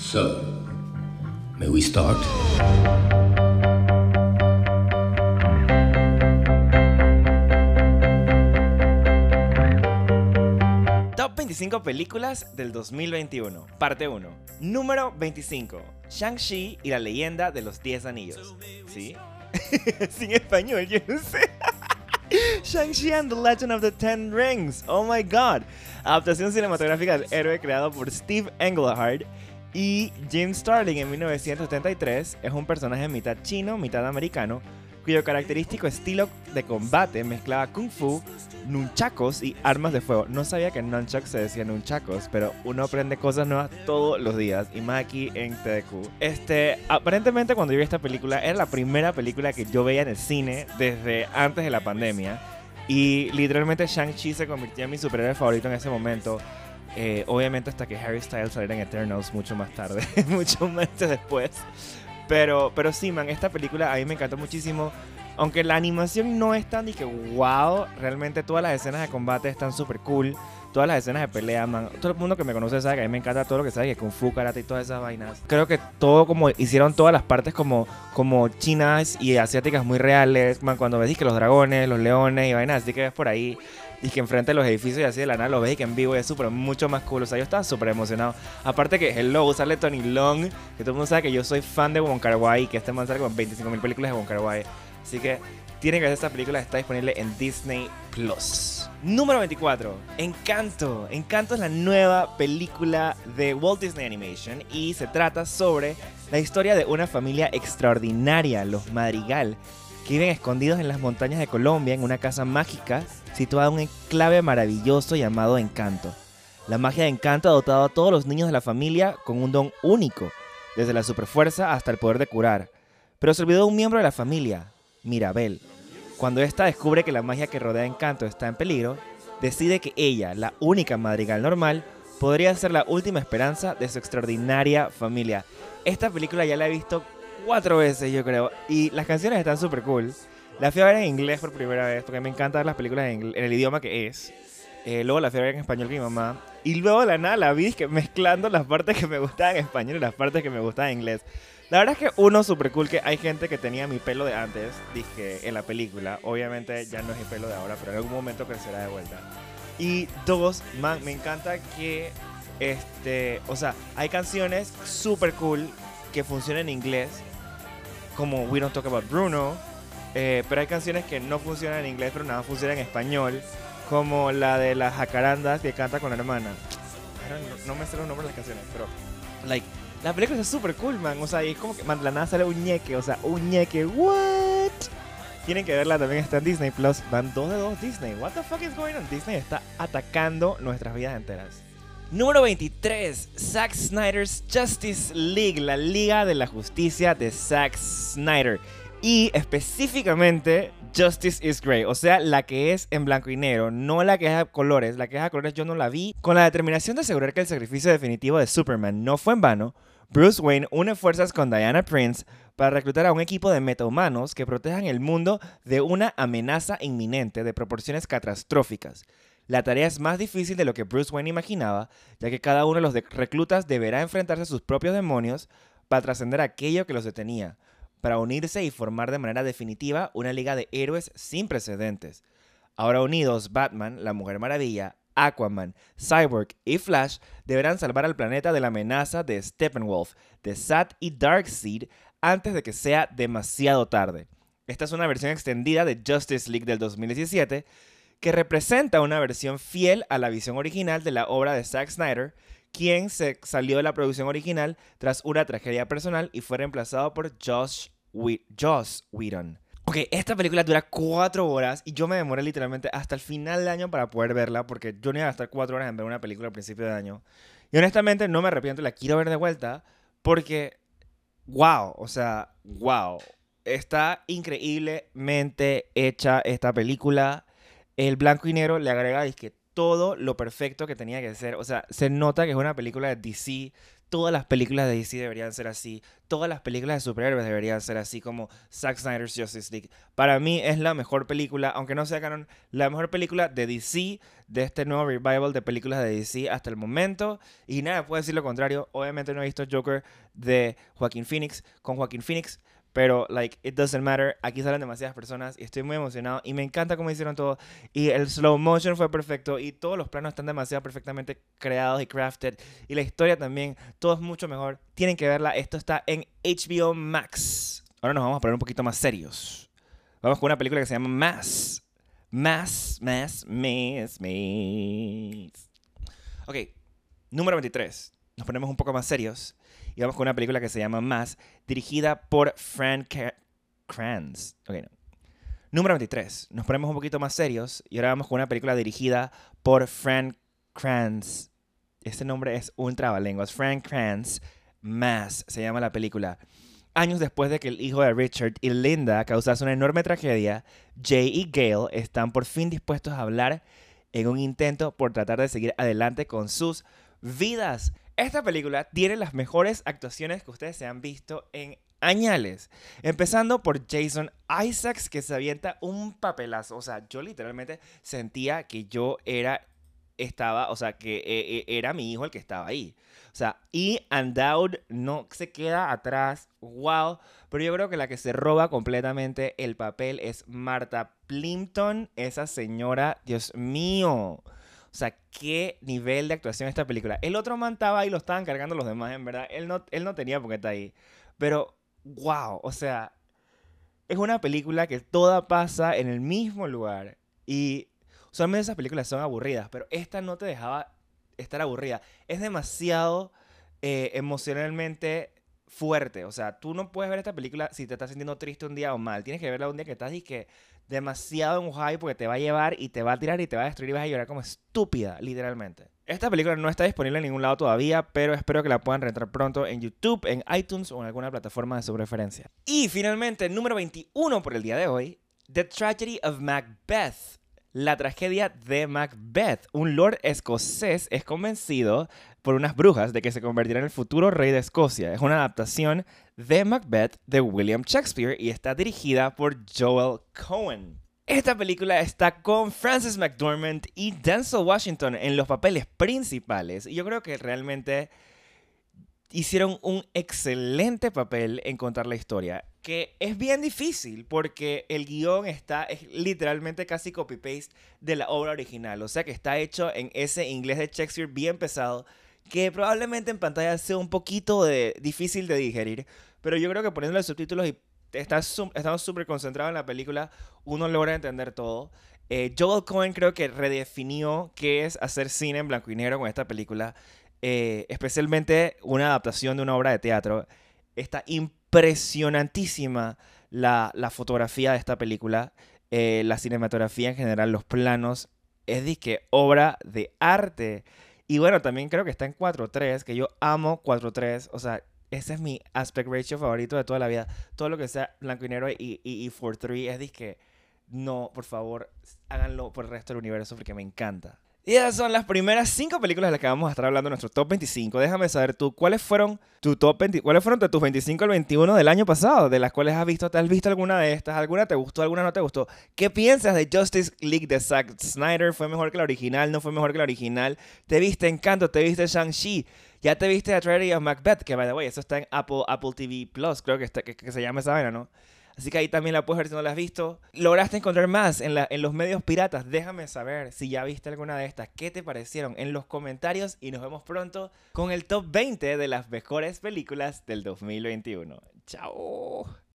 So, may we start? Top 25 películas del 2021, parte 1. Número 25. Shang-Chi y la leyenda de los 10 anillos. ¿Sí? Sin español, yo no sé. Shang-Chi and the Legend of the Ten Rings. Oh my god. Adaptación cinematográfica del héroe creado por Steve Englehart y Jim Starling en 1973. Es un personaje mitad chino, mitad americano, cuyo característico estilo de combate mezclaba kung fu, nunchakos y armas de fuego. No sabía que nunchucks se decía nunchakos, pero uno aprende cosas nuevas todos los días y más aquí en TDQ. Este, aparentemente cuando yo vi esta película era la primera película que yo veía en el cine desde antes de la pandemia y literalmente Shang-Chi se convirtió en mi superhéroe favorito en ese momento. Eh, obviamente hasta que Harry Styles saliera en Eternals mucho más tarde, muchos meses después. Pero, pero sí, man, esta película a mí me encantó muchísimo. Aunque la animación no es tan y que wow, realmente todas las escenas de combate están súper cool. Todas las escenas de pelea, man. Todo el mundo que me conoce sabe que a mí me encanta todo lo que sabe que Kung Fu, Karate y todas esas vainas. Creo que todo como hicieron todas las partes como, como chinas y asiáticas muy reales. Man, cuando ves que los dragones, los leones y vainas así que ves por ahí y que enfrente de los edificios y así de la nada lo ves y que en vivo es súper mucho más cool. O sea, yo estaba súper emocionado. Aparte que Hello, sale Tony Long, que todo el mundo sabe que yo soy fan de Wong Wai, que este man sale con 25.000 películas de Wong. Así que tienen que ver esta película, está disponible en Disney Plus. Número 24, Encanto. Encanto es la nueva película de Walt Disney Animation y se trata sobre la historia de una familia extraordinaria, los Madrigal, que viven escondidos en las montañas de Colombia en una casa mágica situada en un enclave maravilloso llamado Encanto. La magia de Encanto ha dotado a todos los niños de la familia con un don único, desde la superfuerza hasta el poder de curar. Pero se olvidó un miembro de la familia, Mirabel. Cuando ésta descubre que la magia que rodea Encanto está en peligro, decide que ella, la única madrigal normal, podría ser la última esperanza de su extraordinaria familia. Esta película ya la he visto cuatro veces, yo creo, y las canciones están súper cool. La fui a ver en inglés por primera vez, porque me encanta ver las películas en, el idioma que es. Eh, luego la fui a ver en español con mi mamá. Y luego la nada la vi que mezclando las partes que me gustaban en español y las partes que me gustaban en inglés. La verdad es que uno, súper cool, que hay gente que tenía mi pelo de antes, dije, en la película. Obviamente ya no es mi pelo de ahora, pero en algún momento crecerá de vuelta. Y dos, man, me encanta que, este, o sea, hay canciones súper cool que funcionan en inglés, como We Don't Talk About Bruno, eh, pero hay canciones que no funcionan en inglés, pero nada funciona en español, como la de las jacarandas que canta con la hermana. Know, no me sé los nombres de las canciones, pero, like, la película es súper cool, man. O sea, y es como que, man, la nada sale un ñeque, o sea, un ñeque, what? Tienen que verla también, está en Disney Plus. Van dos de dos Disney. What the fuck is going on? Disney está atacando nuestras vidas enteras. Número 23, Zack Snyder's Justice League, la Liga de la Justicia de Zack Snyder. Y específicamente Justice is Grey, o sea, la que es en blanco y negro, no la que es a colores. La que es a colores yo no la vi. Con la determinación de asegurar que el sacrificio definitivo de Superman no fue en vano, Bruce Wayne une fuerzas con Diana Prince para reclutar a un equipo de metahumanos que protejan el mundo de una amenaza inminente de proporciones catastróficas. La tarea es más difícil de lo que Bruce Wayne imaginaba, ya que cada uno de los reclutas deberá enfrentarse a sus propios demonios para trascender aquello que los detenía, para unirse y formar de manera definitiva una liga de héroes sin precedentes. Ahora unidos, Batman, la Mujer Maravilla, Aquaman, Cyborg y Flash deberán salvar al planeta de la amenaza de Steppenwolf, de Sat y Darkseid antes de que sea demasiado tarde. Esta es una versión extendida de Justice League del 2017 que representa una versión fiel a la visión original de la obra de Zack Snyder, quien se salió de la producción original tras una tragedia personal y fue reemplazado por Josh, Whe- Joss Whedon. Ok, esta película dura cuatro horas y yo me demoré literalmente hasta el final del año para poder verla porque yo no iba a gastar cuatro horas en ver una película al principio de año. Y honestamente no me arrepiento, la quiero ver de vuelta porque, wow, o sea, wow. Está increíblemente hecha esta película. El blanco y negro le agrega que todo lo perfecto que tenía que ser. O sea, se nota que es una película de DC todas las películas de DC deberían ser así. Todas las películas de superhéroes deberían ser así como Zack Snyder's Justice League. Para mí es la mejor película, aunque no sea canon, la mejor película de DC, de este nuevo revival de películas de DC hasta el momento. Y nada, puedo decir lo contrario. Obviamente no he visto Joker de Joaquín Phoenix con Joaquín Phoenix. Pero, like, it doesn't matter. Aquí salen demasiadas personas y estoy muy emocionado. Y me encanta cómo hicieron todo. Y el slow motion fue perfecto. Y todos los planos están demasiado perfectamente creados y crafted. Y la historia también. Todo es mucho mejor. Tienen que verla. Esto está en HBO Max. Ahora nos vamos a poner un poquito más serios. Vamos con una película que se llama Mass. Mass, Mass, Mass, Mass. Ok, número 23. Nos ponemos un poco más serios. Y vamos con una película que se llama Más, dirigida por Frank Kranz. Okay. Número 23. Nos ponemos un poquito más serios y ahora vamos con una película dirigida por Frank Kranz. Este nombre es un trabalenguas. Frank Kranz. Más se llama la película. Años después de que el hijo de Richard y Linda causase una enorme tragedia, Jay y Gail están por fin dispuestos a hablar en un intento por tratar de seguir adelante con sus vidas. Esta película tiene las mejores actuaciones que ustedes se han visto en añales. Empezando por Jason Isaacs, que se avienta un papelazo. O sea, yo literalmente sentía que yo era, estaba, o sea, que eh, eh, era mi hijo el que estaba ahí. O sea, y Undoud no se queda atrás. Wow. Pero yo creo que la que se roba completamente el papel es Marta Plimpton, esa señora, Dios mío. O sea, qué nivel de actuación esta película. El otro man estaba ahí, lo estaban cargando los demás, en verdad. Él no, él no tenía por qué estar ahí. Pero, wow, o sea, es una película que toda pasa en el mismo lugar. Y usualmente esas películas son aburridas, pero esta no te dejaba estar aburrida. Es demasiado eh, emocionalmente fuerte. O sea, tú no puedes ver esta película si te estás sintiendo triste un día o mal. Tienes que verla un día que estás y que demasiado en hype porque te va a llevar y te va a tirar y te va a destruir y vas a llorar como estúpida, literalmente. Esta película no está disponible en ningún lado todavía, pero espero que la puedan rentar pronto en YouTube, en iTunes o en alguna plataforma de su preferencia. Y finalmente, número 21 por el día de hoy, The Tragedy of Macbeth. La tragedia de Macbeth. Un lord escocés es convencido por unas brujas de que se convertirá en el futuro rey de Escocia. Es una adaptación de Macbeth de William Shakespeare y está dirigida por Joel Cohen. Esta película está con Frances McDormand y Denzel Washington en los papeles principales. Y yo creo que realmente hicieron un excelente papel en contar la historia. Que es bien difícil porque el guion está es literalmente casi copy-paste de la obra original. O sea que está hecho en ese inglés de Shakespeare bien pesado que probablemente en pantalla sea un poquito de, difícil de digerir, pero yo creo que poniéndole subtítulos y estás, estamos súper concentrados en la película, uno logra entender todo. Eh, Joel Cohen creo que redefinió qué es hacer cine en blanco y negro con esta película, eh, especialmente una adaptación de una obra de teatro. Está impresionantísima la, la fotografía de esta película, eh, la cinematografía en general, los planos. Es disque obra de arte. Y bueno, también creo que está en 4.3, que yo amo 4.3. O sea, ese es mi aspect ratio favorito de toda la vida. Todo lo que sea blanco y negro y, y, y 4.3 es disque, no, por favor, háganlo por el resto del universo porque me encanta. Y esas son las primeras cinco películas de las que vamos a estar hablando en nuestro top 25. Déjame saber tú, ¿cuáles fueron tu top 20, cuáles fueron de tus 25 al 21 del año pasado? De las cuales has visto, ¿te has visto alguna de estas? ¿Alguna te gustó, alguna no te gustó? ¿Qué piensas de Justice League de Zack Snyder? ¿Fue mejor que la original? ¿No fue mejor que la original? ¿Te viste Encanto? ¿Te viste Shang-Chi? ¿Ya te viste A Tragedy of Macbeth? Que, by the way, eso está en Apple, Apple TV Plus, creo que, que se llama esa vaina, ¿no? Así que ahí también la puedes ver si no la has visto. ¿Lograste encontrar más en, la, en los medios piratas? Déjame saber si ya viste alguna de estas. ¿Qué te parecieron en los comentarios? Y nos vemos pronto con el top 20 de las mejores películas del 2021. Chao.